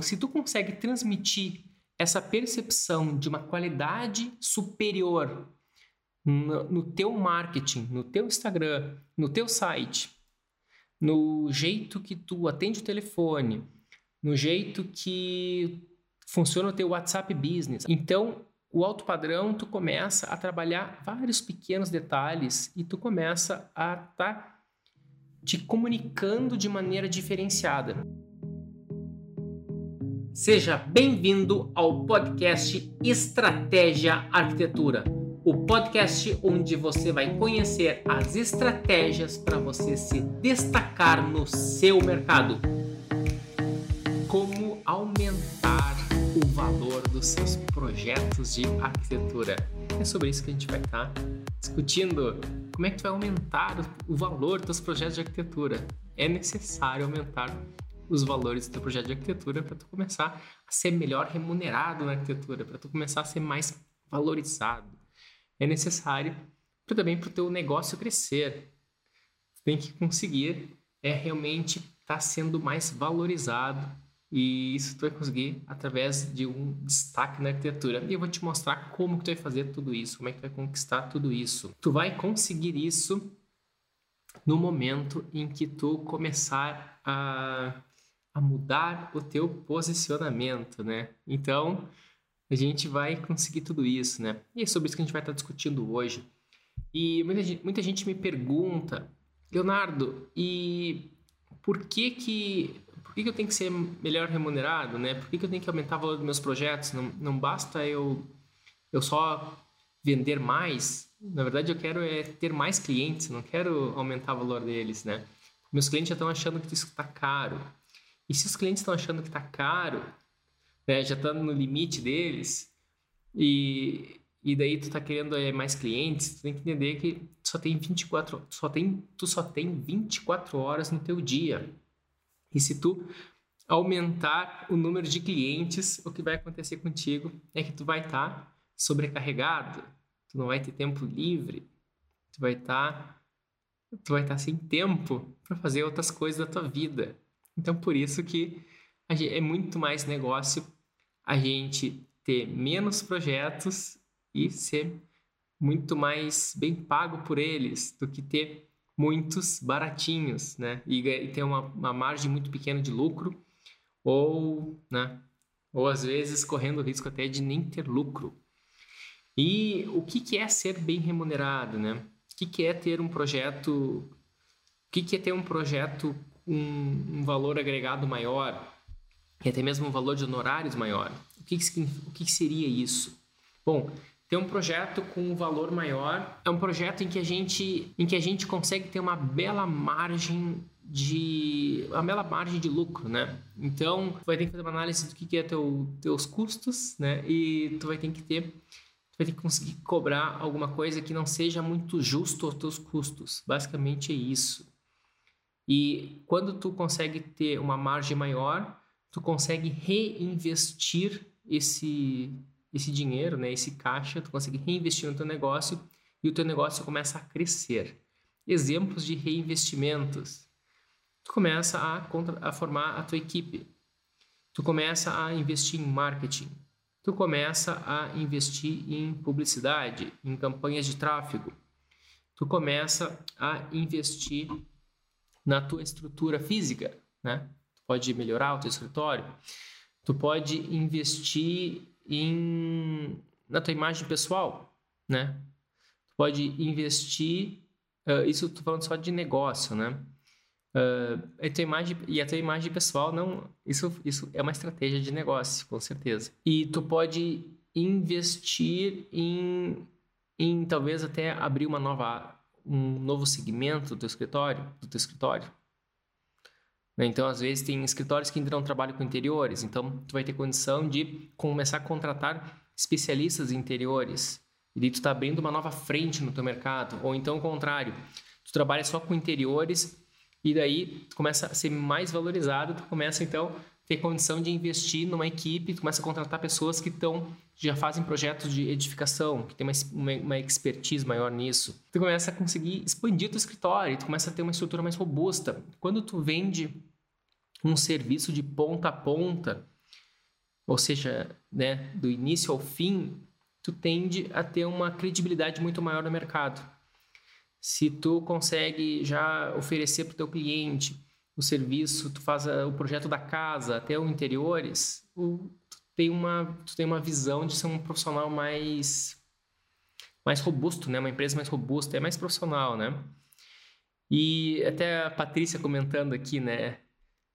Se tu consegue transmitir essa percepção de uma qualidade superior no, no teu marketing, no teu Instagram, no teu site, no jeito que tu atende o telefone, no jeito que funciona o teu WhatsApp Business. Então, o alto padrão, tu começa a trabalhar vários pequenos detalhes e tu começa a estar tá te comunicando de maneira diferenciada. Seja bem-vindo ao podcast Estratégia Arquitetura, o podcast onde você vai conhecer as estratégias para você se destacar no seu mercado. Como aumentar o valor dos seus projetos de arquitetura. É sobre isso que a gente vai estar tá discutindo. Como é que tu vai aumentar o valor dos projetos de arquitetura? É necessário aumentar os valores do teu projeto de arquitetura para tu começar a ser melhor remunerado na arquitetura, para tu começar a ser mais valorizado. É necessário para também para o teu negócio crescer. Tu tem que conseguir é realmente estar tá sendo mais valorizado e isso tu vai conseguir através de um destaque na arquitetura. E eu vou te mostrar como que tu vai fazer tudo isso, como é que tu vai conquistar tudo isso. Tu vai conseguir isso no momento em que tu começar a a mudar o teu posicionamento, né? Então, a gente vai conseguir tudo isso, né? E é sobre isso que a gente vai estar discutindo hoje. E muita gente, muita gente me pergunta, Leonardo, e por que que, por que que eu tenho que ser melhor remunerado, né? Por que que eu tenho que aumentar o valor dos meus projetos? Não, não basta eu, eu só vender mais. Na verdade, eu quero é ter mais clientes, não quero aumentar o valor deles, né? Meus clientes já estão achando que isso está caro. E se os clientes estão achando que está caro, né, já está no limite deles, e, e daí tu está querendo é, mais clientes, tu tem que entender que só tem 24, tu só tem, tu só tem 24 horas no teu dia. E se tu aumentar o número de clientes, o que vai acontecer contigo é que tu vai estar tá sobrecarregado, tu não vai ter tempo livre, tu vai estar tá, tu vai estar tá sem tempo para fazer outras coisas da tua vida. Então, por isso que gente, é muito mais negócio a gente ter menos projetos e ser muito mais bem pago por eles do que ter muitos baratinhos, né? E, e ter uma, uma margem muito pequena de lucro ou, né? Ou às vezes correndo o risco até de nem ter lucro. E o que, que é ser bem remunerado, né? O que, que é ter um projeto? O que, que é ter um projeto um, um valor agregado maior e até mesmo um valor de honorários maior. O que, que, o que, que seria isso? Bom, ter um projeto com um valor maior é um projeto em que a gente, em que a gente consegue ter uma bela margem de uma bela margem de lucro, né? Então, tu vai ter que fazer uma análise do que, que é teu, teus custos, né? E tu vai ter que ter vai ter que conseguir cobrar alguma coisa que não seja muito justo aos teus custos. Basicamente é isso. E quando tu consegue ter uma margem maior, tu consegue reinvestir esse esse dinheiro, né, esse caixa, tu consegue reinvestir no teu negócio e o teu negócio começa a crescer. Exemplos de reinvestimentos. Tu começa a, a formar a tua equipe. Tu começa a investir em marketing. Tu começa a investir em publicidade, em campanhas de tráfego. Tu começa a investir na tua estrutura física, né? Tu pode melhorar o teu escritório, tu pode investir em na tua imagem pessoal, né? Tu pode investir, uh, isso estou falando só de negócio, né? Uh, a tua imagem e a tua imagem pessoal não, isso isso é uma estratégia de negócio, com certeza. E tu pode investir em em talvez até abrir uma nova um novo segmento do teu escritório, do teu escritório. Né? Então, às vezes, tem escritórios que ainda não trabalham com interiores, então tu vai ter condição de começar a contratar especialistas em interiores. E daí tu está abrindo uma nova frente no teu mercado. Ou então o contrário, tu trabalha só com interiores e daí tu começa a ser mais valorizado, tu começa então ter condição de investir numa equipe, começa a contratar pessoas que estão já fazem projetos de edificação, que tem uma, uma, uma, expertise maior nisso. Tu começa a conseguir expandir teu escritório, tu começa a ter uma estrutura mais robusta. Quando tu vende um serviço de ponta a ponta, ou seja, né, do início ao fim, tu tende a ter uma credibilidade muito maior no mercado. Se tu consegue já oferecer para o teu cliente o serviço, tu faz o projeto da casa até o interiores, tu tem uma, tu tem uma visão de ser um profissional mais mais robusto, né? Uma empresa mais robusta, é mais profissional, né? E até a Patrícia comentando aqui, né?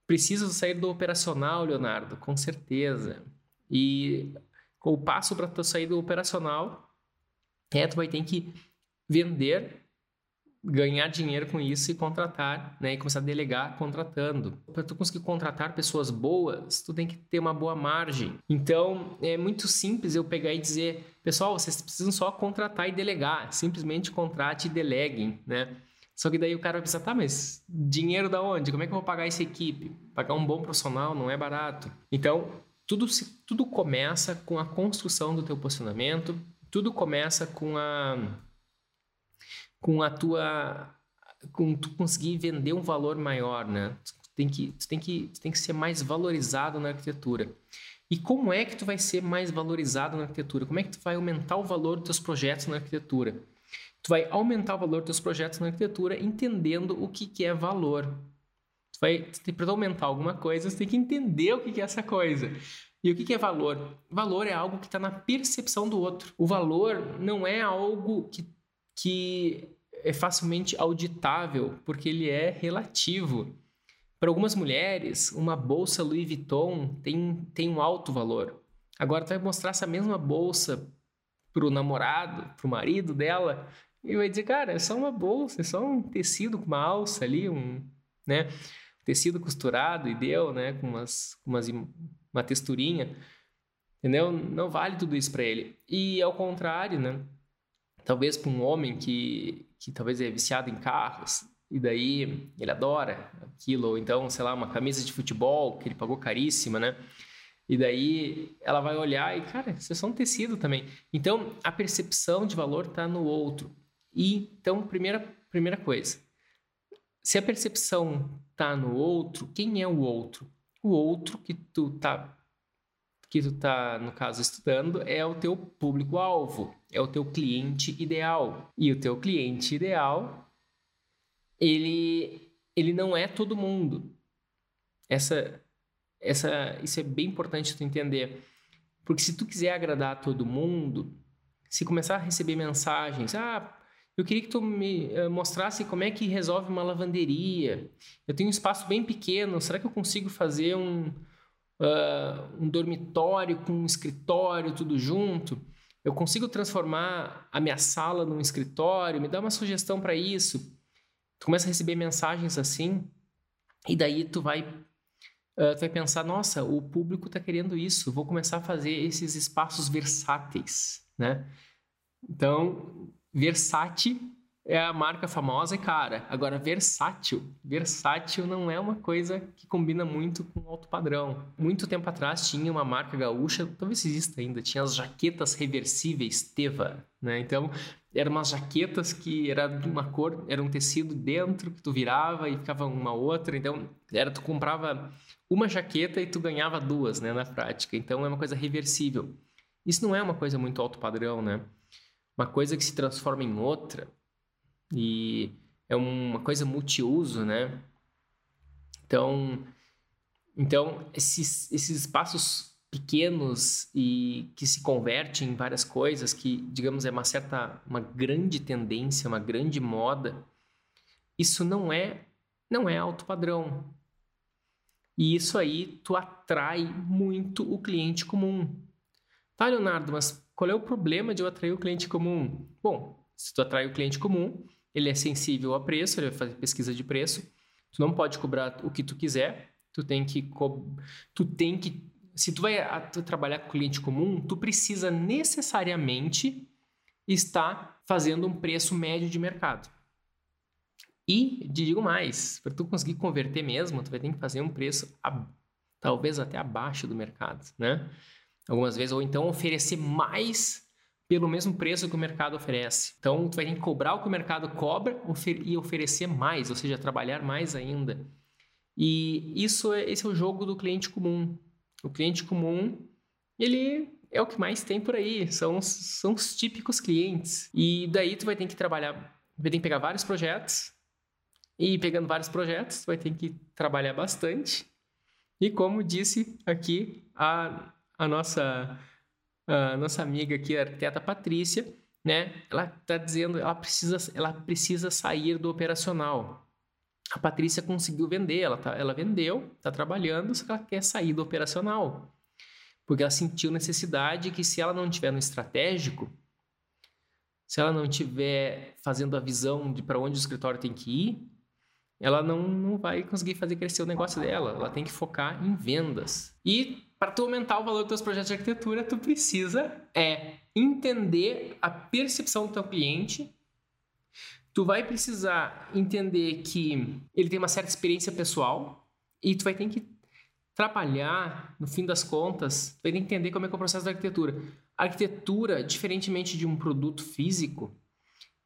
Preciso sair do operacional, Leonardo, com certeza. E o passo para tu sair do operacional é tu vai ter que vender, ganhar dinheiro com isso e contratar, né? E começar a delegar contratando. Para tu conseguir contratar pessoas boas, tu tem que ter uma boa margem. Então, é muito simples eu pegar e dizer, pessoal, vocês precisam só contratar e delegar. Simplesmente contrate e deleguem, né? Só que daí o cara vai pensar, tá, mas dinheiro da onde? Como é que eu vou pagar essa equipe? Pagar um bom profissional não é barato. Então, tudo, tudo começa com a construção do teu posicionamento, tudo começa com a com a tua com tu conseguir vender um valor maior, né? Tu tem que tu tem que tu tem que ser mais valorizado na arquitetura. E como é que tu vai ser mais valorizado na arquitetura? Como é que tu vai aumentar o valor dos teus projetos na arquitetura? Tu vai aumentar o valor dos teus projetos na arquitetura entendendo o que, que é valor. Tu vai, para aumentar alguma coisa, você tem que entender o que, que é essa coisa. E o que, que é valor? Valor é algo que está na percepção do outro. O valor não é algo que, que é facilmente auditável, porque ele é relativo. Para algumas mulheres, uma bolsa Louis Vuitton tem, tem um alto valor. Agora, tu vai mostrar essa mesma bolsa para o namorado, para o marido dela, e vai dizer, cara, é só uma bolsa, é só um tecido com uma alça ali, um, né? Tecido costurado e deu, né? Com umas, umas uma texturinha, entendeu? Não vale tudo isso para ele. E ao contrário, né? Talvez para um homem que, que talvez é viciado em carros, e daí ele adora aquilo, ou então, sei lá, uma camisa de futebol que ele pagou caríssima, né? E daí ela vai olhar e, cara, isso é só um tecido também. Então, a percepção de valor está no outro. E então, primeira, primeira coisa, se a percepção tá no outro, quem é o outro? O outro que tu tá que tu tá, no caso, estudando é o teu público-alvo, é o teu cliente ideal. E o teu cliente ideal, ele, ele não é todo mundo. Essa, essa, isso é bem importante tu entender. Porque se tu quiser agradar todo mundo, se começar a receber mensagens, ah, eu queria que tu me uh, mostrasse como é que resolve uma lavanderia. Eu tenho um espaço bem pequeno, será que eu consigo fazer um, uh, um dormitório com um escritório, tudo junto? Eu consigo transformar a minha sala num escritório? Me dá uma sugestão para isso. Tu começa a receber mensagens assim, e daí tu vai, uh, tu vai pensar, nossa, o público está querendo isso, vou começar a fazer esses espaços versáteis, né? Então, Versace é a marca famosa e cara. Agora, versátil. Versátil não é uma coisa que combina muito com alto padrão. Muito tempo atrás tinha uma marca gaúcha, talvez exista ainda, tinha as jaquetas reversíveis Teva, né? Então, eram umas jaquetas que era de uma cor, era um tecido dentro que tu virava e ficava uma outra. Então, era tu comprava uma jaqueta e tu ganhava duas, né, na prática. Então, é uma coisa reversível. Isso não é uma coisa muito alto padrão, né? uma coisa que se transforma em outra e é uma coisa multiuso, né? Então, então esses, esses espaços pequenos e que se convertem em várias coisas que, digamos, é uma certa, uma grande tendência, uma grande moda, isso não é, não é alto padrão. E isso aí tu atrai muito o cliente comum. Tá, Leonardo, mas qual é o problema de eu atrair o cliente comum? Bom, se tu atrai o cliente comum, ele é sensível a preço, ele vai fazer pesquisa de preço. Tu não pode cobrar o que tu quiser, tu tem que tu tem que se tu vai trabalhar com cliente comum, tu precisa necessariamente estar fazendo um preço médio de mercado. E digo mais, para tu conseguir converter mesmo, tu vai ter que fazer um preço talvez até abaixo do mercado, né? algumas vezes, ou então oferecer mais pelo mesmo preço que o mercado oferece. Então, tu vai ter que cobrar o que o mercado cobra e oferecer mais, ou seja, trabalhar mais ainda. E isso é, esse é o jogo do cliente comum. O cliente comum, ele é o que mais tem por aí, são, são os típicos clientes. E daí tu vai ter que trabalhar, vai ter que pegar vários projetos, e pegando vários projetos, tu vai ter que trabalhar bastante. E como disse aqui a, a nossa a nossa amiga aqui, a arquiteta Patrícia, né? Ela está dizendo, ela precisa, ela precisa sair do operacional. A Patrícia conseguiu vender, ela, tá, ela vendeu, está trabalhando, só que ela quer sair do operacional porque ela sentiu necessidade que se ela não tiver no estratégico, se ela não tiver fazendo a visão de para onde o escritório tem que ir, ela não, não vai conseguir fazer crescer o negócio dela. Ela tem que focar em vendas. E para tu aumentar o valor dos teus projetos de arquitetura, tu precisa é entender a percepção do teu cliente. Tu vai precisar entender que ele tem uma certa experiência pessoal e tu vai ter que trabalhar, no fim das contas, vai entender como é que é o processo da arquitetura. A arquitetura, diferentemente de um produto físico,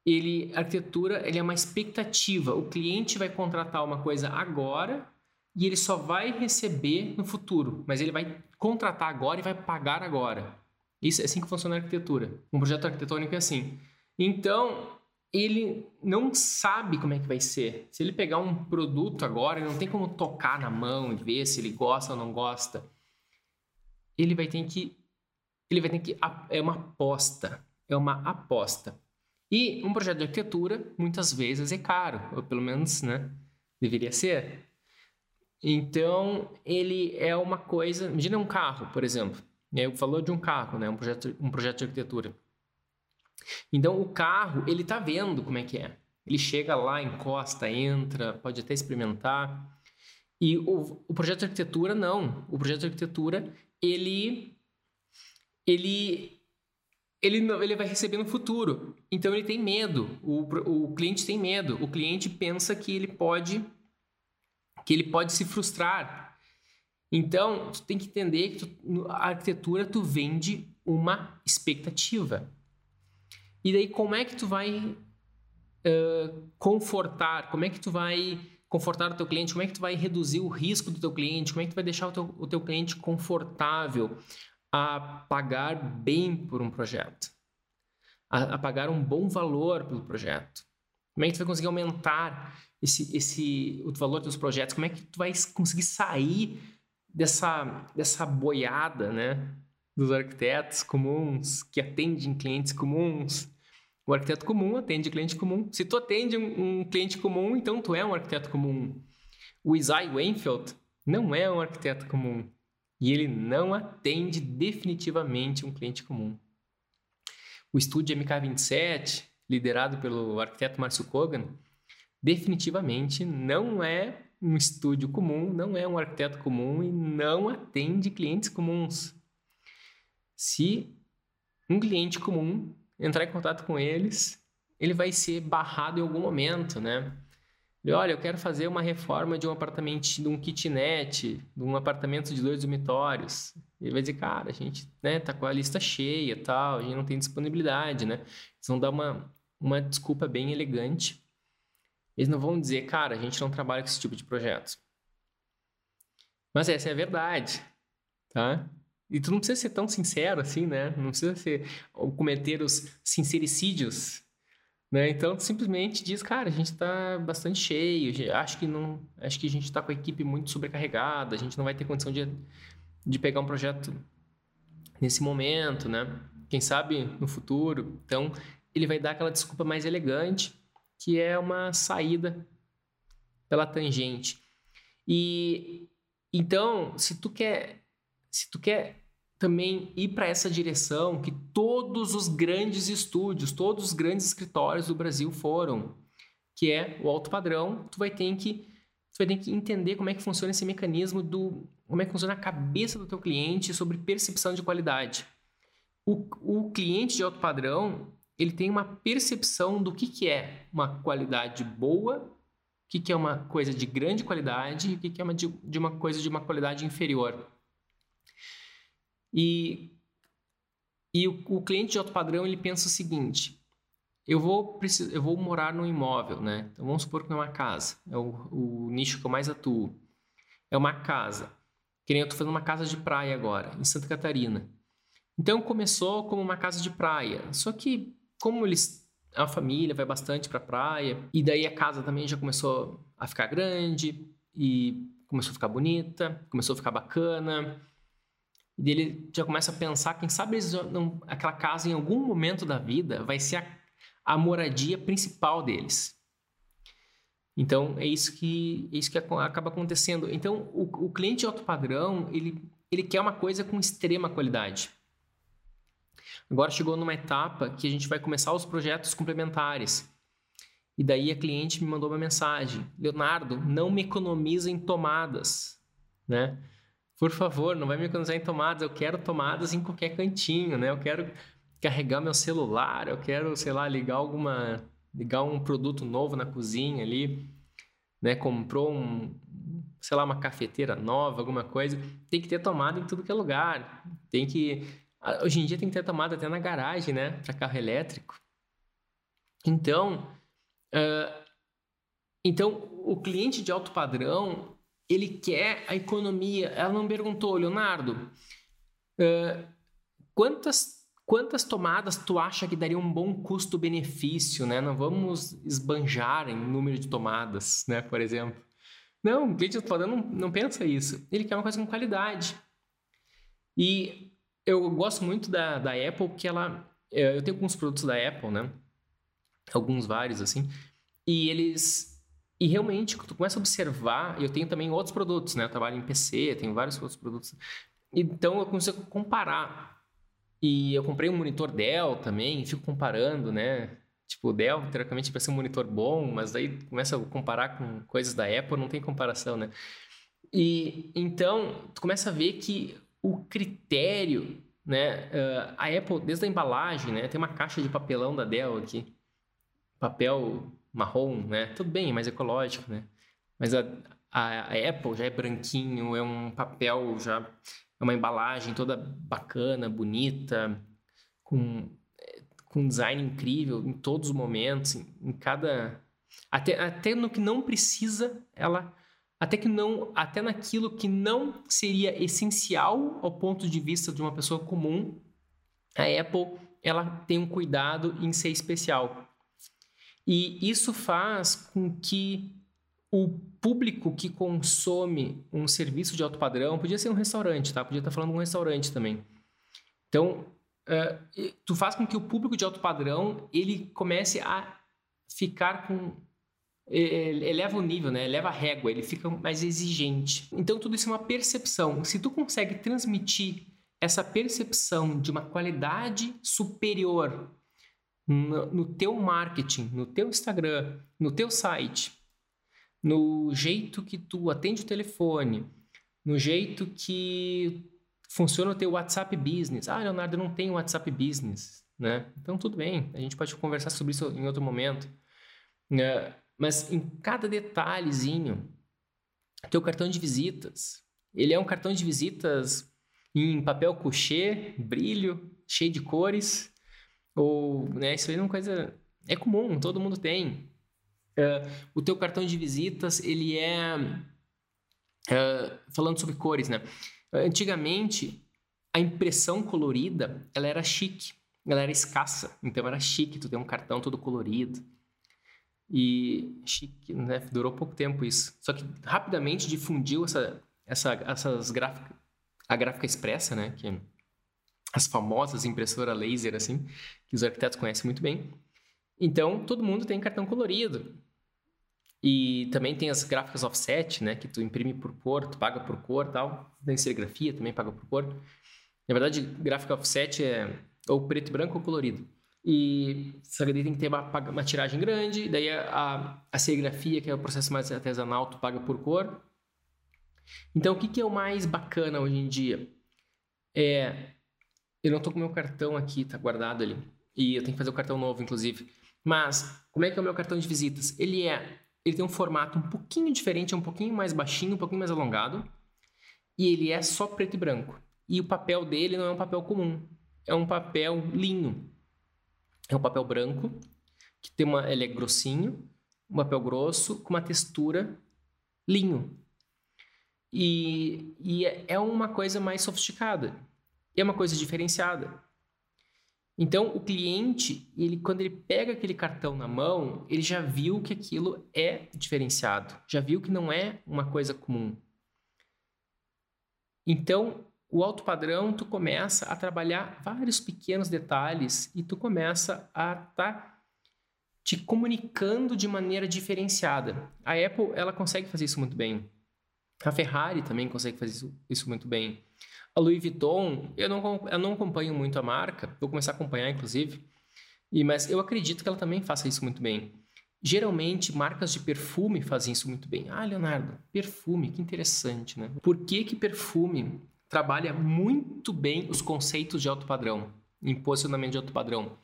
ele, a arquitetura ele é uma expectativa. O cliente vai contratar uma coisa agora e ele só vai receber no futuro, mas ele vai contratar agora e vai pagar agora. Isso é assim que funciona a arquitetura. Um projeto arquitetônico é assim. Então, ele não sabe como é que vai ser. Se ele pegar um produto agora, ele não tem como tocar na mão e ver se ele gosta ou não gosta. Ele vai ter que ele vai ter que é uma aposta, é uma aposta. E um projeto de arquitetura muitas vezes é caro, ou pelo menos, né, deveria ser. Então, ele é uma coisa, imagina um carro, por exemplo. Eu falou de um carro, né, um projeto um projeto de arquitetura. Então o carro, ele tá vendo como é que é. Ele chega lá, encosta, entra, pode até experimentar. E o, o projeto de arquitetura, não. O projeto de arquitetura, ele. Ele. Ele, não, ele vai receber no futuro. Então ele tem medo. O, o cliente tem medo. O cliente pensa que ele pode. que ele pode se frustrar. Então, tu tem que entender que tu, a arquitetura tu vende uma expectativa. E daí, como é que tu vai uh, confortar? Como é que tu vai confortar o teu cliente? Como é que tu vai reduzir o risco do teu cliente? Como é que tu vai deixar o teu, o teu cliente confortável a pagar bem por um projeto? A, a pagar um bom valor pelo projeto? Como é que tu vai conseguir aumentar esse, esse, o valor dos projetos? Como é que tu vai conseguir sair dessa, dessa boiada, né? Dos arquitetos comuns, que atendem clientes comuns, o arquiteto comum atende cliente comum. Se tu atende um, um cliente comum, então tu é um arquiteto comum. O Isaiah Weinfeld não é um arquiteto comum. E ele não atende definitivamente um cliente comum. O estúdio MK27, liderado pelo arquiteto Márcio Kogan, definitivamente não é um estúdio comum, não é um arquiteto comum e não atende clientes comuns. Se um cliente comum entrar em contato com eles, ele vai ser barrado em algum momento, né? Ele, olha, eu quero fazer uma reforma de um apartamento, de um kitnet, de um apartamento de dois dormitórios. Ele vai dizer, cara, a gente né, tá com a lista cheia tal, a gente não tem disponibilidade, né? Eles vão dar uma, uma desculpa bem elegante. Eles não vão dizer, cara, a gente não trabalha com esse tipo de projetos. Mas essa é a verdade, tá? E tu não precisa ser tão sincero assim, né? Não precisa ser cometer os sincericídios, né? Então simplesmente diz, cara, a gente está bastante cheio, acho que não, acho que a gente está com a equipe muito sobrecarregada, a gente não vai ter condição de, de pegar um projeto nesse momento, né? Quem sabe no futuro. Então ele vai dar aquela desculpa mais elegante, que é uma saída pela tangente. E então, se tu quer se tu quer também ir para essa direção que todos os grandes estúdios, todos os grandes escritórios do Brasil foram, que é o alto padrão, tu vai ter que tu vai ter que entender como é que funciona esse mecanismo do como é que funciona a cabeça do teu cliente sobre percepção de qualidade. O, o cliente de alto padrão ele tem uma percepção do que, que é uma qualidade boa, o que, que é uma coisa de grande qualidade e o que, que é uma de, de uma coisa de uma qualidade inferior. E, e o, o, cliente de alto padrão ele pensa o seguinte: eu vou, eu vou morar num imóvel, né? Então vamos supor que é uma casa, é o, o nicho que eu mais atuo. É uma casa. Que nem eu estou fazendo uma casa de praia agora, em Santa Catarina. Então começou como uma casa de praia. Só que, como eles. A família vai bastante para a praia, e daí a casa também já começou a ficar grande, e começou a ficar bonita, começou a ficar bacana. E dele já começa a pensar, quem sabe eles não, aquela casa em algum momento da vida vai ser a, a moradia principal deles. Então é isso que é isso que acaba acontecendo. Então o, o cliente alto padrão ele ele quer uma coisa com extrema qualidade. Agora chegou numa etapa que a gente vai começar os projetos complementares. E daí a cliente me mandou uma mensagem: Leonardo, não me economiza em tomadas, né? Por favor, não vai me economizar em tomadas. Eu quero tomadas em qualquer cantinho, né? Eu quero carregar meu celular, eu quero, sei lá, ligar alguma, ligar um produto novo na cozinha ali, né? Comprou um, sei lá, uma cafeteira nova, alguma coisa. Tem que ter tomada em tudo que é lugar. Tem que hoje em dia tem que ter tomada até na garagem, né? Para carro elétrico. Então, Uh, então, o cliente de alto padrão, ele quer a economia. Ela não perguntou, Leonardo, uh, quantas, quantas tomadas tu acha que daria um bom custo-benefício, né? Não vamos esbanjar em número de tomadas, né? Por exemplo. Não, o cliente padrão não, não pensa isso. Ele quer uma coisa com qualidade. E eu gosto muito da, da Apple, que ela... Eh, eu tenho alguns produtos da Apple, né? alguns vários assim, e eles e realmente, tu começa a observar, eu tenho também outros produtos, né? Eu trabalho em PC, tenho vários outros produtos. Então eu consigo comparar. E eu comprei um monitor Dell também, fico comparando, né? Tipo, o Dell, teoricamente, ser um monitor bom, mas aí começa a comparar com coisas da Apple, não tem comparação, né? E então, tu começa a ver que o critério, né? Uh, a Apple, desde a embalagem, né? Tem uma caixa de papelão da Dell aqui papel marrom, né? Tudo bem, é mais ecológico, né? Mas a, a, a, Apple já é branquinho, é um papel já é uma embalagem toda bacana, bonita, com com design incrível em todos os momentos, em, em cada até, até no que não precisa, ela até que não até naquilo que não seria essencial ao ponto de vista de uma pessoa comum, a Apple ela tem um cuidado em ser especial. E isso faz com que o público que consome um serviço de alto padrão, podia ser um restaurante, tá? Podia estar falando de um restaurante também. Então, uh, tu faz com que o público de alto padrão, ele comece a ficar com eleva o nível, né? Eleva a régua, ele fica mais exigente. Então tudo isso é uma percepção. Se tu consegue transmitir essa percepção de uma qualidade superior no, no teu marketing, no teu Instagram, no teu site, no jeito que tu atende o telefone, no jeito que funciona o teu WhatsApp Business. Ah, Leonardo, eu não tenho WhatsApp Business, né? Então tudo bem, a gente pode conversar sobre isso em outro momento. É, mas em cada detalhezinho, teu cartão de visitas, ele é um cartão de visitas em papel couché, brilho, cheio de cores, ou, né, isso aí é uma coisa... É comum, todo mundo tem. Uh, o teu cartão de visitas, ele é... Uh, falando sobre cores, né? Antigamente, a impressão colorida, ela era chique. Ela era escassa. Então, era chique tu ter um cartão todo colorido. E chique, né? Durou pouco tempo isso. Só que rapidamente difundiu essa, essa, essas gráficas... A gráfica expressa, né? Que as famosas impressoras laser, assim, que os arquitetos conhecem muito bem. Então, todo mundo tem cartão colorido. E também tem as gráficas offset, né, que tu imprime por cor, tu paga por cor tal. Tem serigrafia, também paga por cor. Na verdade, gráfica offset é ou preto e branco ou colorido. E que daí tem que ter uma, uma tiragem grande, daí a, a, serigrafia, que é o processo mais artesanal, tu paga por cor. Então, o que, que é o mais bacana hoje em dia? É eu não tô com meu cartão aqui, tá guardado ali. E eu tenho que fazer o cartão novo, inclusive. Mas, como é que é o meu cartão de visitas? Ele é. Ele tem um formato um pouquinho diferente, é um pouquinho mais baixinho, um pouquinho mais alongado. E ele é só preto e branco. E o papel dele não é um papel comum. É um papel linho. É um papel branco, que tem uma. Ele é grossinho, um papel grosso, com uma textura linho. e, e é uma coisa mais sofisticada, é uma coisa diferenciada. Então, o cliente, ele, quando ele pega aquele cartão na mão, ele já viu que aquilo é diferenciado, já viu que não é uma coisa comum. Então, o alto padrão, tu começa a trabalhar vários pequenos detalhes e tu começa a estar tá te comunicando de maneira diferenciada. A Apple, ela consegue fazer isso muito bem. A Ferrari também consegue fazer isso, isso muito bem. A Louis Vuitton, eu não, eu não acompanho muito a marca, vou começar a acompanhar, inclusive, e, mas eu acredito que ela também faça isso muito bem. Geralmente, marcas de perfume fazem isso muito bem. Ah, Leonardo, perfume, que interessante, né? Por que, que perfume trabalha muito bem os conceitos de alto padrão, em posicionamento de alto padrão?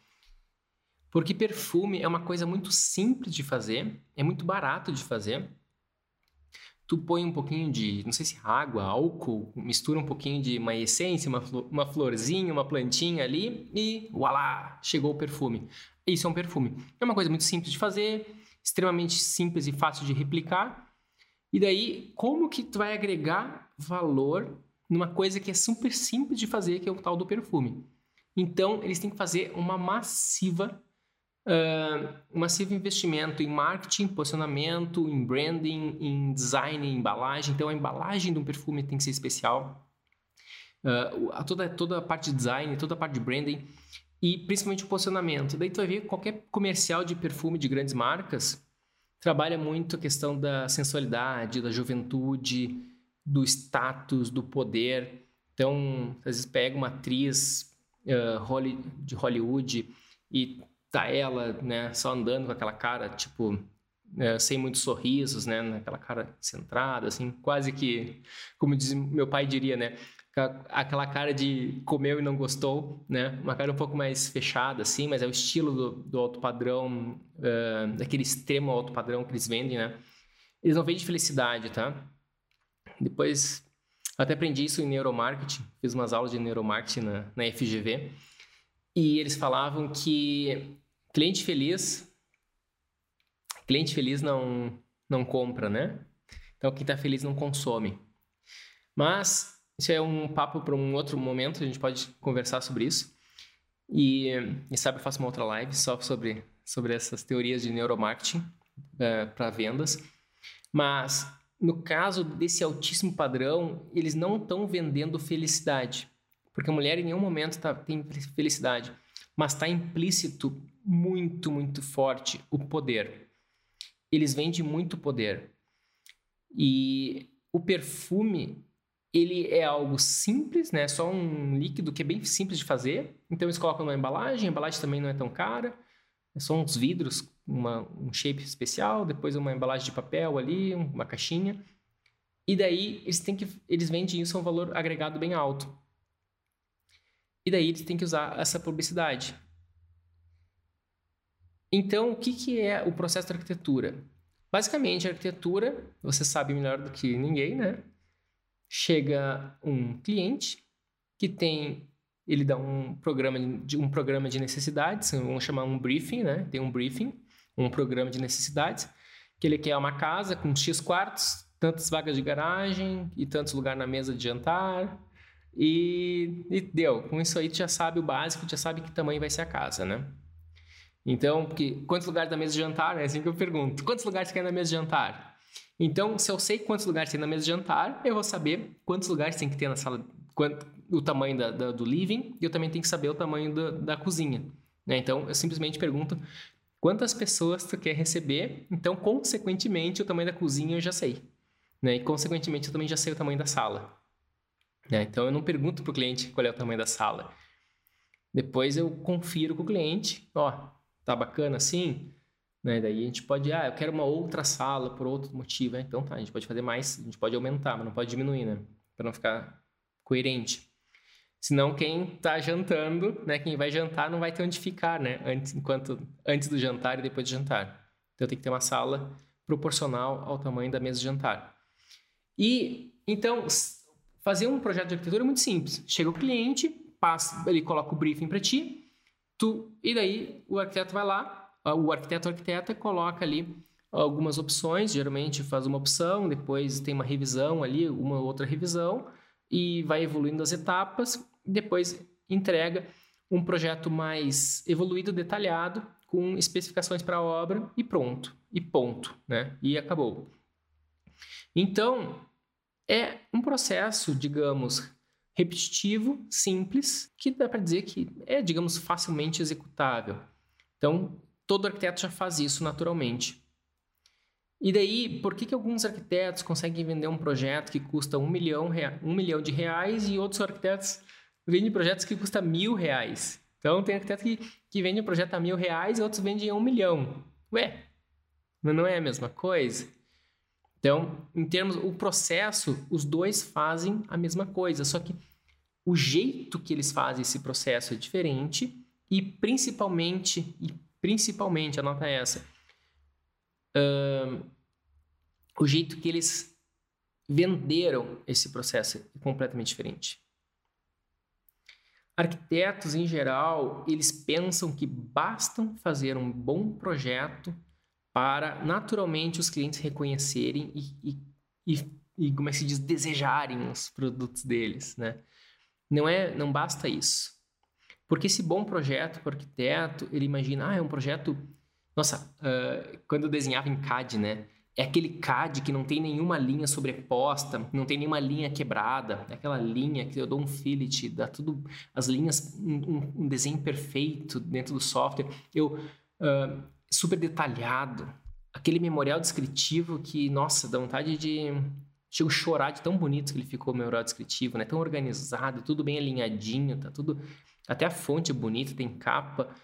Porque perfume é uma coisa muito simples de fazer, é muito barato de fazer, tu põe um pouquinho de, não sei se água, álcool, mistura um pouquinho de uma essência, uma, uma florzinha, uma plantinha ali e voilá, chegou o perfume. Isso é um perfume. É uma coisa muito simples de fazer, extremamente simples e fácil de replicar. E daí, como que tu vai agregar valor numa coisa que é super simples de fazer, que é o tal do perfume? Então, eles têm que fazer uma massiva uh, massivo investimento em marketing, posicionamento, em branding, em design, em embalagem. Então, a embalagem de um perfume tem que ser especial. Uh, toda, toda a parte de design, toda a parte de branding e principalmente o posicionamento. Daí tu vai ver qualquer comercial de perfume de grandes marcas trabalha muito a questão da sensualidade, da juventude, do status, do poder. Então, às vezes pega uma atriz uh, de Hollywood e tá ela, né, só andando com aquela cara, tipo, é, sem muitos sorrisos, né, aquela cara centrada, assim, quase que, como diz, meu pai diria, né, aquela cara de comeu e não gostou, né, uma cara um pouco mais fechada, assim, mas é o estilo do, do alto padrão, uh, daquele extremo alto padrão que eles vendem, né, eles não vendem felicidade, tá? Depois, até aprendi isso em neuromarketing, fiz umas aulas de neuromarketing na, na FGV, e eles falavam que Cliente feliz, cliente feliz não, não compra, né? Então, quem está feliz não consome. Mas isso é um papo para um outro momento, a gente pode conversar sobre isso. E, e sabe, eu faço uma outra live só sobre, sobre essas teorias de neuromarketing uh, é, para vendas. Mas, no caso desse altíssimo padrão, eles não estão vendendo felicidade. Porque a mulher em nenhum momento tá, tem felicidade mas está implícito muito, muito forte o poder. Eles vendem muito poder. E o perfume, ele é algo simples, né? Só um líquido que é bem simples de fazer. Então eles colocam na embalagem, a embalagem também não é tão cara. É só uns vidros, uma, um shape especial, depois uma embalagem de papel ali, uma caixinha. E daí eles têm que eles vendem isso a um valor agregado bem alto. E daí eles têm que usar essa publicidade. Então, o que, que é o processo da arquitetura? Basicamente, a arquitetura, você sabe melhor do que ninguém, né? Chega um cliente que tem, ele dá um programa de, um programa de necessidades, vamos chamar um briefing, né? Tem um briefing, um programa de necessidades, que ele quer uma casa com X quartos, tantas vagas de garagem e tantos lugares na mesa de jantar, e, e, deu. Com isso aí, tu já sabe o básico, já sabe que tamanho vai ser a casa, né? Então, porque, quantos lugares na mesa de jantar? É assim que eu pergunto. Quantos lugares quer na mesa de jantar? Então, se eu sei quantos lugares tem na mesa de jantar, eu vou saber quantos lugares tem que ter na sala, quanto, o tamanho da, da, do living, e eu também tenho que saber o tamanho da, da cozinha. Né? Então, eu simplesmente pergunto quantas pessoas tu quer receber, então, consequentemente, o tamanho da cozinha eu já sei. Né? E, consequentemente, eu também já sei o tamanho da sala. Né? Então eu não pergunto para o cliente qual é o tamanho da sala. Depois eu confiro com o cliente, ó, tá bacana assim? Né? Daí a gente pode, ah, eu quero uma outra sala por outro motivo. É, então tá, a gente pode fazer mais, a gente pode aumentar, mas não pode diminuir, né? Para não ficar coerente. Senão quem está jantando, né, quem vai jantar não vai ter onde ficar, né, antes, enquanto, antes do jantar e depois do jantar. Então tem que ter uma sala proporcional ao tamanho da mesa de jantar. E então Fazer um projeto de arquitetura é muito simples. Chega o cliente, passa, ele coloca o briefing para ti, tu, e daí o arquiteto vai lá, o arquiteto ou arquiteta coloca ali algumas opções, geralmente faz uma opção, depois tem uma revisão ali, uma outra revisão, e vai evoluindo as etapas, depois entrega um projeto mais evoluído, detalhado, com especificações para a obra e pronto, e ponto, né? E acabou. Então, é um processo, digamos, repetitivo, simples, que dá para dizer que é, digamos, facilmente executável. Então, todo arquiteto já faz isso naturalmente. E daí, por que, que alguns arquitetos conseguem vender um projeto que custa um milhão, um milhão de reais e outros arquitetos vendem projetos que custam mil reais? Então, tem arquiteto que, que vende um projeto a mil reais e outros vendem a um milhão. Ué, mas não é a mesma coisa? Então, em termos, o processo, os dois fazem a mesma coisa, só que o jeito que eles fazem esse processo é diferente e principalmente, e principalmente, anota essa, uh, o jeito que eles venderam esse processo é completamente diferente. Arquitetos, em geral, eles pensam que bastam fazer um bom projeto para naturalmente os clientes reconhecerem e, e, e, e, como é que se diz, desejarem os produtos deles, né? Não é, não basta isso. Porque esse bom projeto para o arquiteto, ele imagina, ah, é um projeto, nossa, uh, quando eu desenhava em CAD, né? É aquele CAD que não tem nenhuma linha sobreposta, não tem nenhuma linha quebrada, é aquela linha que eu dou um fillet, dá tudo, as linhas, um, um desenho perfeito dentro do software. Eu uh, super detalhado. Aquele memorial descritivo que, nossa, dá vontade de. Chego a chorar de tão bonito que ele ficou o memorial descritivo, né? Tão organizado, tudo bem alinhadinho, tá tudo. Até a fonte é bonita, tem capa.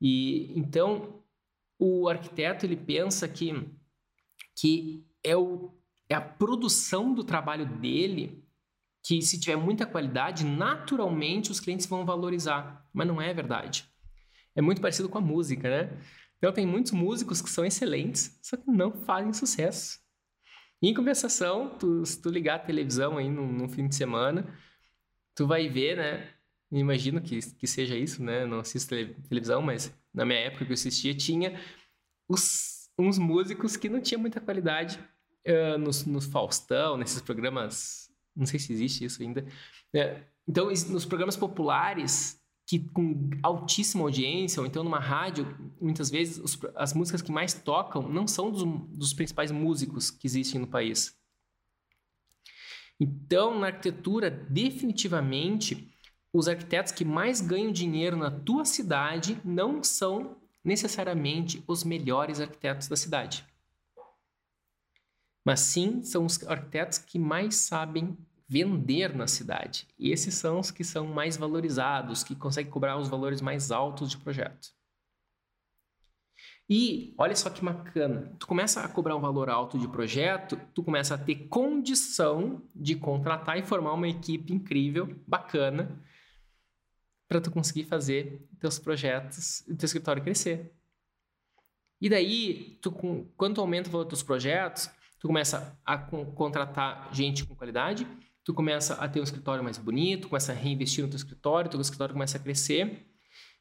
E então o arquiteto ele pensa que, que é, o, é a produção do trabalho dele que, se tiver muita qualidade, naturalmente os clientes vão valorizar. Mas não é verdade. É muito parecido com a música, né? Então tem muitos músicos que são excelentes, só que não fazem sucesso. E, em compensação, tu, se tu ligar a televisão aí no, no, fim de semana, tu vai ver, né? Imagino que, que seja isso, né? Não assisto tele, televisão, mas na minha época que eu assistia, tinha os, uns músicos que não tinham muita qualidade uh, nos, nos Faustão, nesses programas. Não sei se existe isso ainda. É, então, nos programas populares, que com altíssima audiência, ou então numa rádio, muitas vezes os, as músicas que mais tocam não são dos, dos principais músicos que existem no país. Então, na arquitetura, definitivamente, os arquitetos que mais ganham dinheiro na tua cidade não são necessariamente os melhores arquitetos da cidade. Mas sim são os arquitetos que mais sabem vender na cidade. E esses são os que são mais valorizados, que conseguem cobrar os valores mais altos de projeto. E olha só que bacana, tu começa a cobrar um valor alto de projeto, tu começa a ter condição de contratar e formar uma equipe incrível, bacana, para tu conseguir fazer teus projetos e teu escritório crescer. E daí, tu, quando tu aumenta o valor dos projetos, tu começa a contratar gente com qualidade, tu começa a ter um escritório mais bonito, começa a reinvestir no teu escritório, teu escritório começa a crescer,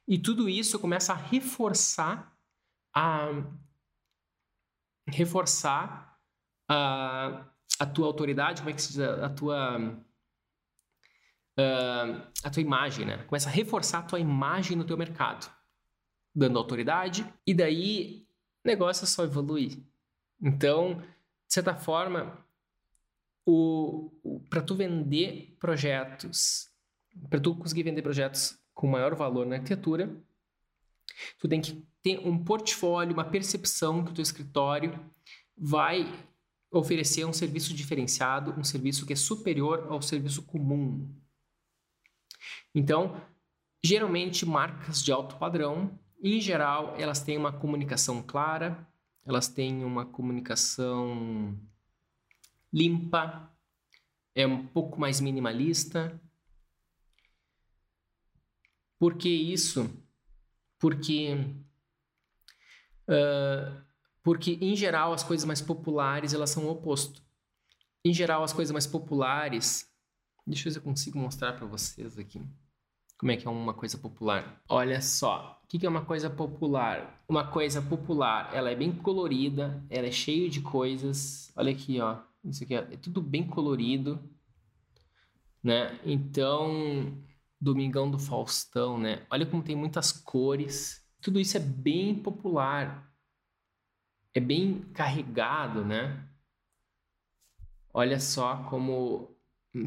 e tudo isso começa a reforçar a reforçar a, a tua autoridade, como é que se diz, a, a tua a tua imagem, né? Começa a reforçar a tua imagem no teu mercado, dando autoridade, e daí o negócio só evolui. Então, de certa forma, o, o para tu vender projetos, para tu conseguir vender projetos com maior valor na arquitetura, tu tem que ter um portfólio, uma percepção que o teu escritório vai oferecer um serviço diferenciado, um serviço que é superior ao serviço comum. Então, geralmente marcas de alto padrão, em geral, elas têm uma comunicação clara, elas têm uma comunicação limpa, é um pouco mais minimalista. Por que isso? Porque, uh, porque em geral as coisas mais populares elas são o oposto. Em geral as coisas mais populares, deixa eu ver se eu consigo mostrar para vocês aqui. Como é que é uma coisa popular? Olha só, o que é uma coisa popular? Uma coisa popular, ela é bem colorida, ela é cheia de coisas. Olha aqui, ó. Isso aqui é tudo bem colorido, né? Então, Domingão do Faustão, né? Olha como tem muitas cores. Tudo isso é bem popular. É bem carregado, né? Olha só como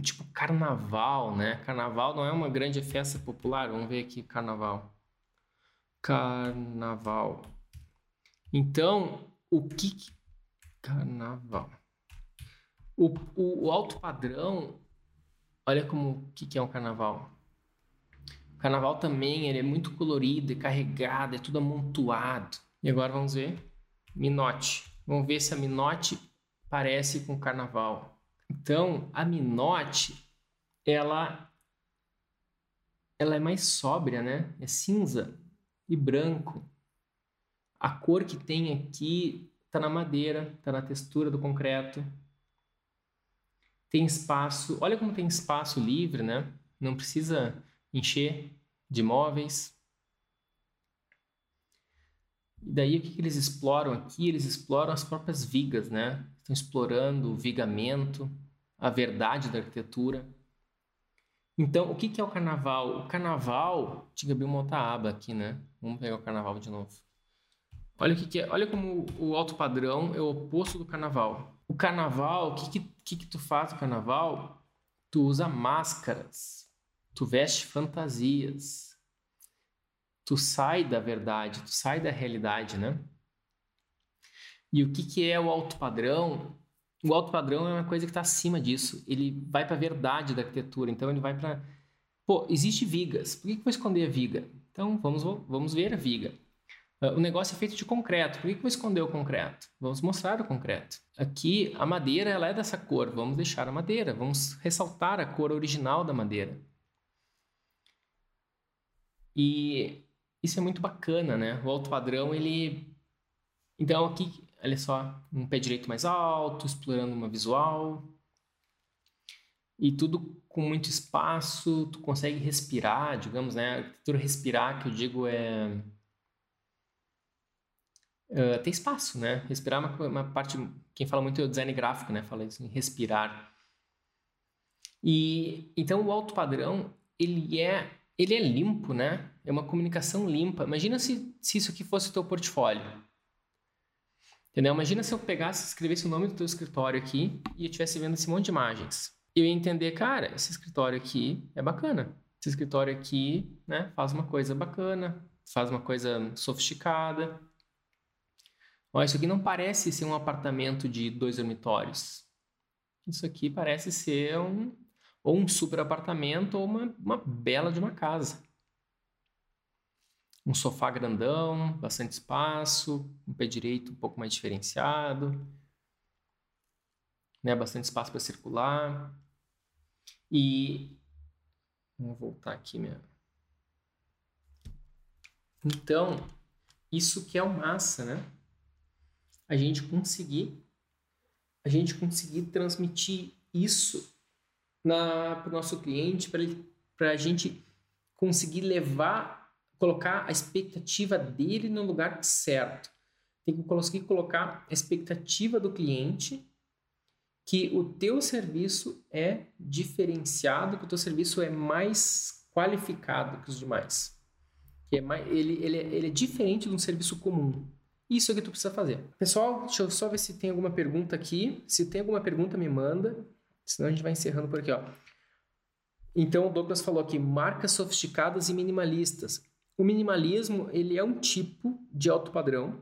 tipo carnaval, né? Carnaval não é uma grande festa popular. Vamos ver aqui carnaval. Carnaval. Então, o que carnaval? O, o, o alto padrão, olha como o que, que é um carnaval. O carnaval também ele é muito colorido, é carregado, é tudo amontoado. E agora vamos ver minote. Vamos ver se a minote parece com carnaval. Então, a minote, ela ela é mais sóbria, né? É cinza e branco. A cor que tem aqui está na madeira, está na textura do concreto, tem espaço, olha como tem espaço livre, né? Não precisa encher de móveis. E daí o que, que eles exploram aqui? Eles exploram as próprias vigas, né? Estão explorando o vigamento, a verdade da arquitetura. Então, o que, que é o carnaval? O carnaval, tinha que abrir uma outra aba aqui, né? Vamos pegar o carnaval de novo. Olha o que, que é, olha como o alto padrão é o oposto do carnaval. O carnaval, o que, que que, que tu faz no carnaval? Tu usa máscaras, tu veste fantasias, tu sai da verdade, tu sai da realidade, né? E o que, que é o alto padrão? O alto padrão é uma coisa que está acima disso. Ele vai para a verdade da arquitetura. Então ele vai para. Pô, existe vigas. Por que, que vou esconder a viga? Então vamos, vamos ver a viga. Ah, o negócio é feito de concreto. Por que, que vou esconder o concreto? Vamos mostrar o concreto. Aqui, a madeira ela é dessa cor. Vamos deixar a madeira. Vamos ressaltar a cor original da madeira. E isso é muito bacana, né? O alto padrão, ele... Então, aqui, olha só, um pé direito mais alto, explorando uma visual. E tudo com muito espaço, tu consegue respirar, digamos, né? A arquitetura respirar, que eu digo, é uh, tem espaço, né? Respirar é uma, uma, parte. Quem fala muito é o design gráfico, né? Fala isso em respirar. E então o alto padrão ele é ele é limpo, né? É uma comunicação limpa. Imagina se, se isso aqui fosse o teu portfólio. Entendeu? Imagina se eu pegasse, escrevesse o nome do teu escritório aqui e eu estivesse vendo esse monte de imagens. Eu ia entender, cara, esse escritório aqui é bacana. Esse escritório aqui, né, faz uma coisa bacana, faz uma coisa sofisticada, Olha, isso aqui não parece ser um apartamento de dois dormitórios. Isso aqui parece ser um ou um super apartamento ou uma, uma bela de uma casa. Um sofá grandão, bastante espaço, um pé direito um pouco mais diferenciado, né? bastante espaço para circular. E vamos voltar aqui minha. Então, isso que é o massa, né? A gente conseguir a gente conseguir transmitir isso para o nosso cliente, para a gente conseguir levar, colocar a expectativa dele no lugar certo. Tem que conseguir colocar a expectativa do cliente que o teu serviço é diferenciado, que o teu serviço é mais qualificado que os demais. Que é mais, ele, ele, ele é diferente de um serviço comum. Isso é que tu precisa fazer. Pessoal, deixa eu só ver se tem alguma pergunta aqui. Se tem alguma pergunta, me manda. Senão a gente vai encerrando por aqui, ó. Então, o Douglas falou aqui, marcas sofisticadas e minimalistas. O minimalismo, ele é um tipo de alto padrão.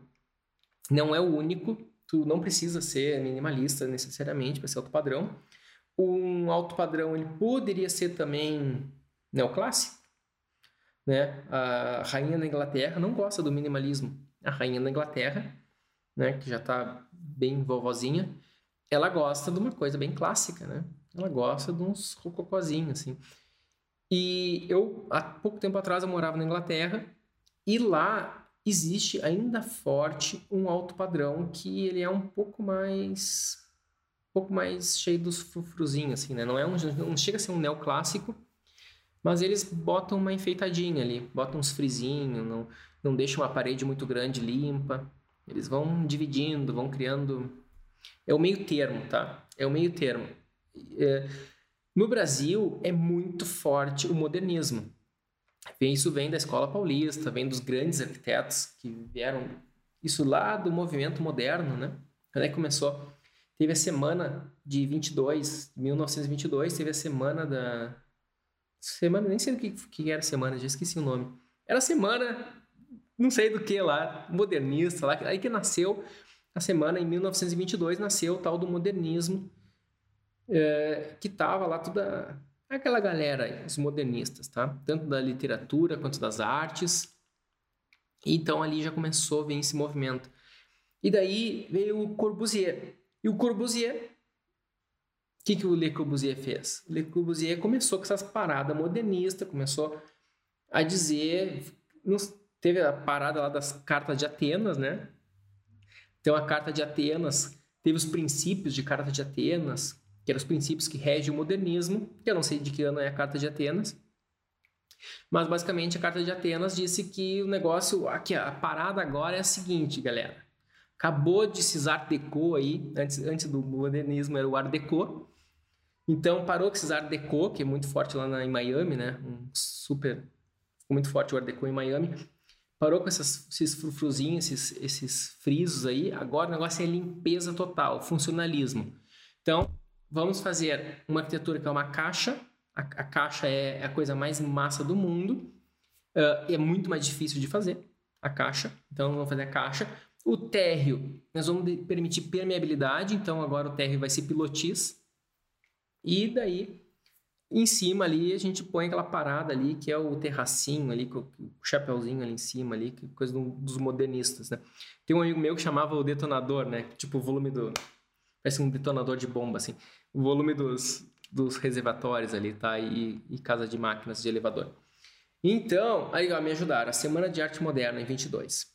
Não é o único. Tu não precisa ser minimalista necessariamente para ser alto padrão. Um alto padrão, ele poderia ser também neoclássico. Né? A rainha da Inglaterra não gosta do minimalismo a rainha da Inglaterra, né, que já está bem vovozinha, ela gosta de uma coisa bem clássica, né? Ela gosta de uns rococozinhos, assim. E eu, há pouco tempo atrás, eu morava na Inglaterra e lá existe ainda forte um alto padrão que ele é um pouco mais um pouco mais cheio dos frufruzinhos, assim, né? Não é um, não chega a ser um neoclássico, Mas eles botam uma enfeitadinha ali, botam uns frisinhos, não, não deixam uma parede muito grande limpa. Eles vão dividindo, vão criando. É o meio termo, tá? É o meio termo. É... No Brasil é muito forte o modernismo. Isso vem da escola paulista, vem dos grandes arquitetos que vieram isso lá do movimento moderno, né? Quando é que começou? Teve a semana de 22, 1922, teve a semana da semana, nem sei o que, que era semana, já esqueci o nome. Era a semana, não sei do que lá, modernista lá, aí que nasceu a semana em 1922 nasceu o tal do modernismo, é, que tava lá toda aquela galera, os modernistas, tá? Tanto da literatura quanto das artes. Então ali já começou a vir esse movimento. E daí veio o Corbusier. E o Corbusier, o que, que o Le Corbusier fez? O Le Corbusier começou com essas paradas modernistas, começou a dizer. Teve a parada lá das cartas de Atenas, né? Então a carta de Atenas teve os princípios de carta de Atenas, que eram os princípios que regem o modernismo, que eu não sei de que ano é a Carta de Atenas. Mas basicamente a Carta de Atenas disse que o negócio, aqui a parada agora é a seguinte, galera. Acabou de se Art Deco aí, antes, antes do modernismo era o Art Deco. Então parou com esse Art Deco, que é muito forte lá na, em Miami, né? Um super, muito forte o Art Deco em Miami. Parou com essas, esses frufruzinhos, esses, esses frisos aí. Agora o negócio é limpeza total, funcionalismo. Então, vamos fazer uma arquitetura que é uma caixa. A, a caixa é a coisa mais massa do mundo. Uh, é muito mais difícil de fazer a caixa. Então, vamos fazer a caixa. O térreo, nós vamos permitir permeabilidade. Então, agora o térreo vai ser pilotis. E daí, em cima ali, a gente põe aquela parada ali, que é o terracinho ali, com o chapeuzinho ali em cima ali, que é coisa dos modernistas, né? Tem um amigo meu que chamava o detonador, né? Tipo o volume do... Parece um detonador de bomba, assim o volume dos, dos reservatórios ali, tá? E, e casa de máquinas de elevador. Então, aí ó, me ajudaram, a Semana de Arte Moderna em 22.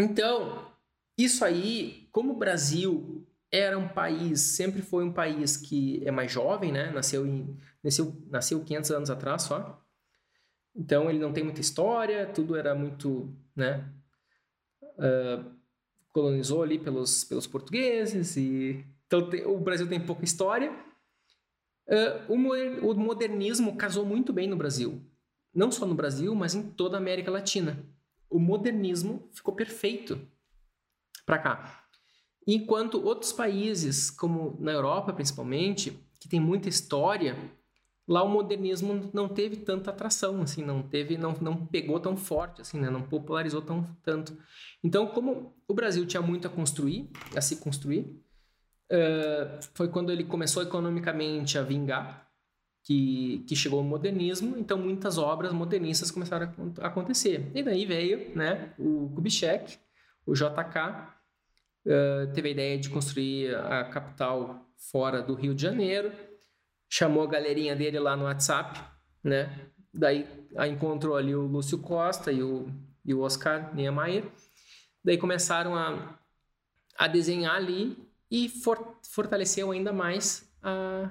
Então, isso aí, como o Brasil era um país, sempre foi um país que é mais jovem, né? Nasceu, em, nasceu, nasceu 500 anos atrás só. Então, ele não tem muita história, tudo era muito, né? Uh, colonizou ali pelos, pelos portugueses e então tem, o Brasil tem pouca história. Uh, o, modernismo casou muito bem no Brasil. Não só no Brasil, mas em toda a América Latina. O modernismo ficou perfeito para cá. Enquanto outros países, como na Europa principalmente, que tem muita história, lá o modernismo não teve tanta atração, assim, não teve, não, não pegou tão forte, assim, né? não popularizou tão tanto. Então, como o Brasil tinha muito a construir, a se construir, uh, foi quando ele começou economicamente a vingar, que, que chegou o modernismo, então muitas obras modernistas começaram a acontecer. E daí veio né, o Kubitschek, o JK, teve a ideia de construir a capital fora do Rio de Janeiro, chamou a galerinha dele lá no WhatsApp, né? Daí aí encontrou ali o Lúcio Costa e o, e o Oscar Niemeyer. Daí começaram a, a desenhar ali e for, fortaleceu ainda mais a,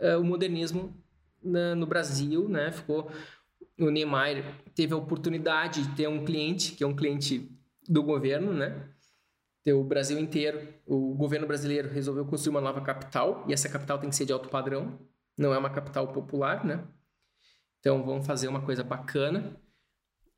a, o modernismo na, no Brasil, né? Ficou o Niemeyer teve a oportunidade de ter um cliente que é um cliente do governo, né? O Brasil inteiro, o governo brasileiro resolveu construir uma nova capital e essa capital tem que ser de alto padrão, não é uma capital popular, né? Então vamos fazer uma coisa bacana.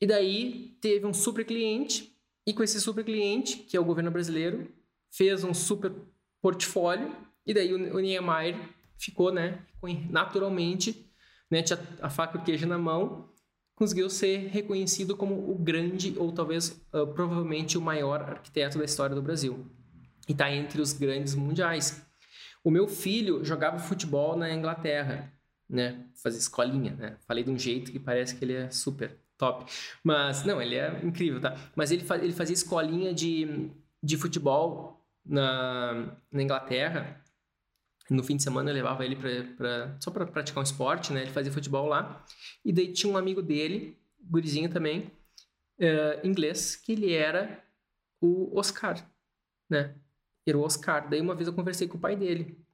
E daí teve um super cliente e com esse super cliente, que é o governo brasileiro, fez um super portfólio e daí o, Niemeyer ficou, né, naturalmente, né, a faca e o queijo na mão, conseguiu ser reconhecido como o grande ou talvez uh, provavelmente o maior arquiteto da história do Brasil. E está entre os grandes mundiais. O meu filho jogava futebol na Inglaterra, né? Fazia escolinha, né? Falei de um jeito que parece que ele é super top. Mas, não, ele é incrível, tá? Mas ele, ele fazia escolinha de, de futebol na, na Inglaterra. No fim de semana eu levava ele pra, pra só para praticar um esporte, né? Ele fazia futebol lá. E daí tinha um amigo dele, gurizinho também, uh, inglês, que ele era o Oscar, né? Era o Oscar. Daí uma vez eu conversei com o pai dele.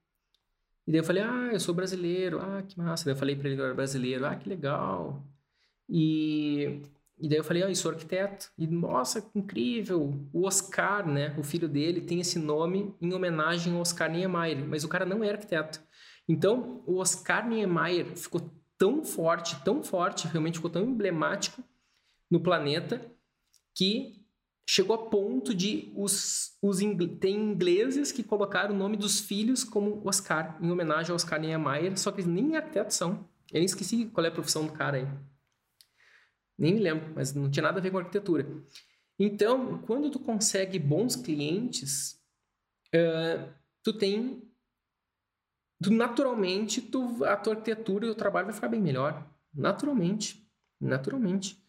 E daí eu falei, ah, eu sou brasileiro, ah, que massa. Daí eu falei para ele que eu era brasileiro, ah, que legal. E, e daí eu falei, ah, eu sou arquiteto. E nossa, incrível. O Oscar, né, o filho dele, tem esse nome em homenagem ao Oscar Niemeyer, mas o cara não é arquiteto. Então, o Oscar Niemeyer ficou tão forte, tão forte, realmente ficou tão emblemático no planeta que chegou a ponto de os, os tem ingleses que colocaram o nome dos filhos como Oscar, em homenagem ao Oscar Niemeyer, só que eles nem arquitetos são. Eu nem esqueci qual é a profissão do cara aí. Nem me lembro, mas não tinha nada a ver com arquitetura. Então, quando tu consegue bons clientes, uh, tu tem... Tu, naturalmente, tu, a tua arquitetura e o trabalho vai ficar bem melhor. Naturalmente. Naturalmente.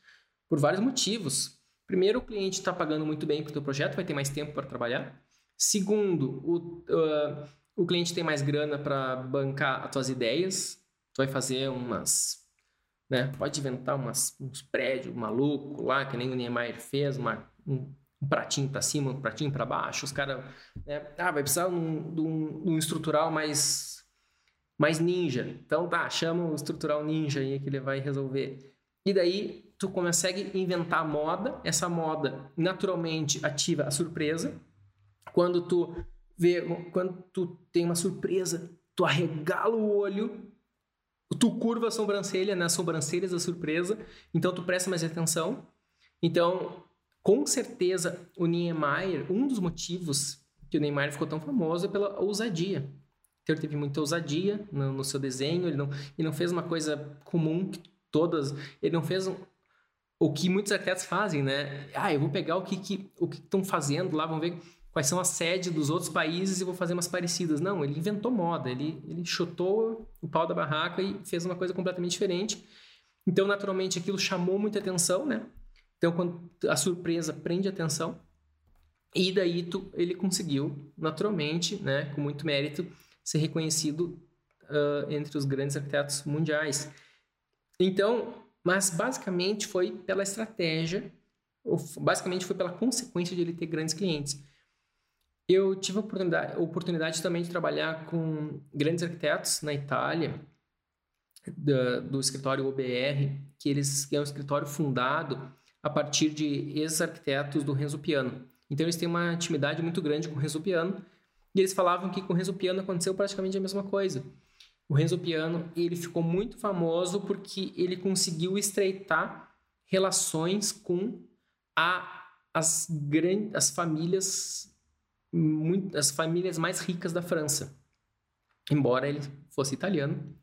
Por vários motivos. Primeiro, o cliente está pagando muito bem para o teu projeto, vai ter mais tempo para trabalhar. Segundo, o, uh, o cliente tem mais grana para bancar as tuas ideias. Tu vai fazer umas... Né? Pode inventar umas, uns prédios malucos lá, que nem o Niemeyer fez, uma, um, um pratinho para cima, um pratinho para baixo. Os caras... Né? Ah, vai precisar de um, de um, de um estrutural mais, mais ninja. Então tá, chama o estrutural ninja aí que ele vai resolver. E daí tu consegue inventar moda, essa moda naturalmente ativa a surpresa. Quando tu vê, quando tu tem uma surpresa, tu arregala o olho, tu curva a sobrancelha nas né, sobrancelhas da surpresa, então tu presta mais atenção. Então, com certeza, o Niemeyer, um dos motivos que o Niemeyer ficou tão famoso é pela ousadia. Então, ele teve muita ousadia no, no seu desenho, ele não, ele não fez uma coisa comum que todas. Ele não fez um, o que muitos arquitetos fazem, né? Ah, eu vou pegar o que que o que estão fazendo lá, vamos ver quais são as sedes dos outros países e vou fazer umas parecidas. Não, ele inventou moda, ele, ele chutou o pau da barraca e fez uma coisa completamente diferente. Então, naturalmente, aquilo chamou muita atenção, né? Então, quando a surpresa prende atenção, e daí tu, ele conseguiu, naturalmente, né, com muito mérito, ser reconhecido uh, entre os grandes arquitetos mundiais. Então, mas basicamente foi pela estratégia, basicamente foi pela consequência de ele ter grandes clientes. Eu tive a oportunidade, oportunidade também de trabalhar com grandes arquitetos na Itália, do, do escritório OBR, que eles é um escritório fundado a partir de ex-arquitetos do Renzo Piano. Então eles têm uma intimidade muito grande com o Renzo Piano, e eles falavam que com o Renzo Piano aconteceu praticamente a mesma coisa. O Renzo Piano ele ficou muito famoso porque ele conseguiu estreitar relações com a, as grandes as famílias muito, as famílias mais ricas da França. Embora ele fosse italiano,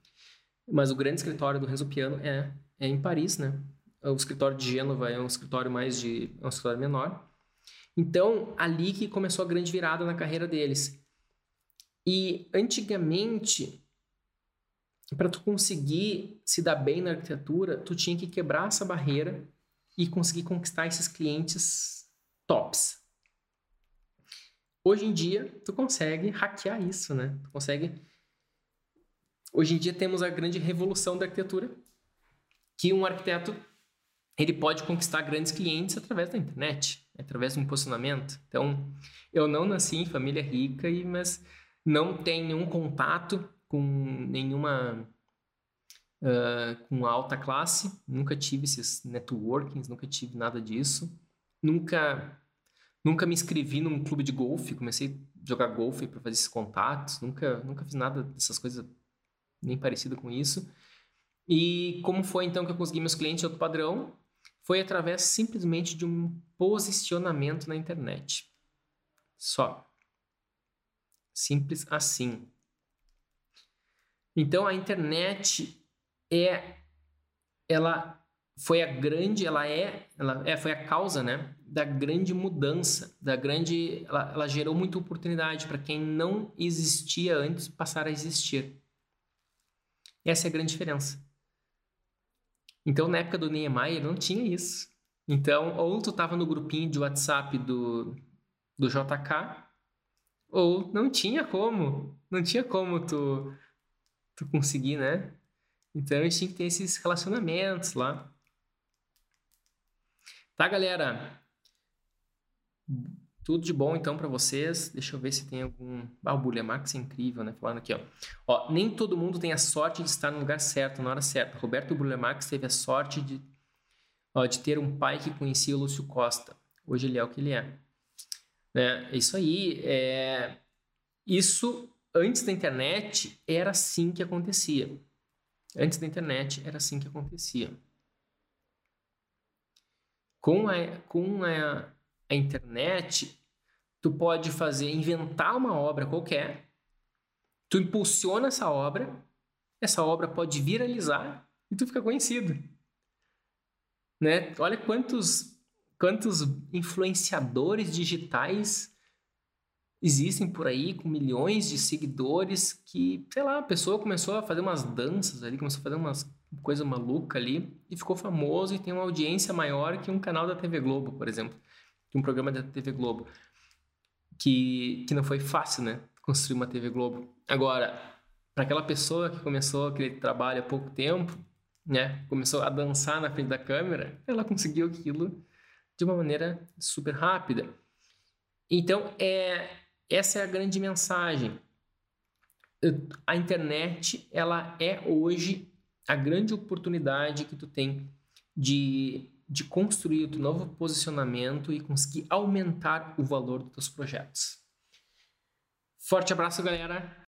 mas o grande escritório do Renzo Piano é, é em Paris, né? O escritório de Gênova é um escritório mais de é um escritório menor. Então, ali que começou a grande virada na carreira deles. E antigamente para tu conseguir se dar bem na arquitetura, tu tinha que quebrar essa barreira e conseguir conquistar esses clientes tops. Hoje em dia, tu consegue hackear isso, né? Tu consegue. Hoje em dia temos a grande revolução da arquitetura, que um arquiteto ele pode conquistar grandes clientes através da internet, através de um posicionamento. Então, eu não nasci em família rica, mas não tenho nenhum contato com nenhuma uh, com alta classe, nunca tive esses networkings, nunca tive nada disso, nunca nunca me inscrevi num clube de golfe, comecei a jogar golfe para fazer esses contatos, nunca nunca fiz nada dessas coisas nem parecido com isso. E como foi então que eu consegui meus clientes outro padrão? Foi através simplesmente de um posicionamento na internet. Só. Simples assim. Então a internet é ela foi a grande, ela é, ela é, foi a causa, né, da grande mudança, da grande, ela, ela gerou muita oportunidade para quem não existia antes passar a existir. Essa é a grande diferença. Então, na época do Niemeyer, não tinha isso. Então, ou tu estava no grupinho de WhatsApp do, do JK, ou não tinha como. Não tinha como tu tu conseguir, né? Então a gente tem que ter esses relacionamentos lá. Tá, galera? Tudo de bom então para vocês. Deixa eu ver se tem algum. Ah, o Max é incrível, né? Falando aqui, ó. ó. Nem todo mundo tem a sorte de estar no lugar certo, na hora certa. Roberto Bulha teve a sorte de, ó, de ter um pai que conhecia o Lúcio Costa. Hoje ele é o que ele é. Né? É isso aí. É... Isso, antes da internet, era assim que acontecia. Antes da internet, era assim que acontecia. Com a, com a, a internet, tu pode fazer, inventar uma obra qualquer, tu impulsiona essa obra, essa obra pode viralizar e tu fica conhecido. Né? Olha quantos, quantos influenciadores digitais existem por aí com milhões de seguidores que, sei lá, a pessoa começou a fazer umas danças ali, começou a fazer umas coisa maluca ali e ficou famoso e tem uma audiência maior que um canal da TV Globo, por exemplo, que um programa da TV Globo, que, que não foi fácil, né, construir uma TV Globo. Agora, para aquela pessoa que começou aquele trabalho há pouco tempo, né, começou a dançar na frente da câmera, ela conseguiu aquilo de uma maneira super rápida. Então, é, essa é a grande mensagem. A internet, ela é hoje a grande oportunidade que tu tem de, de construir o teu novo posicionamento e conseguir aumentar o valor dos teus projetos. Forte abraço, galera.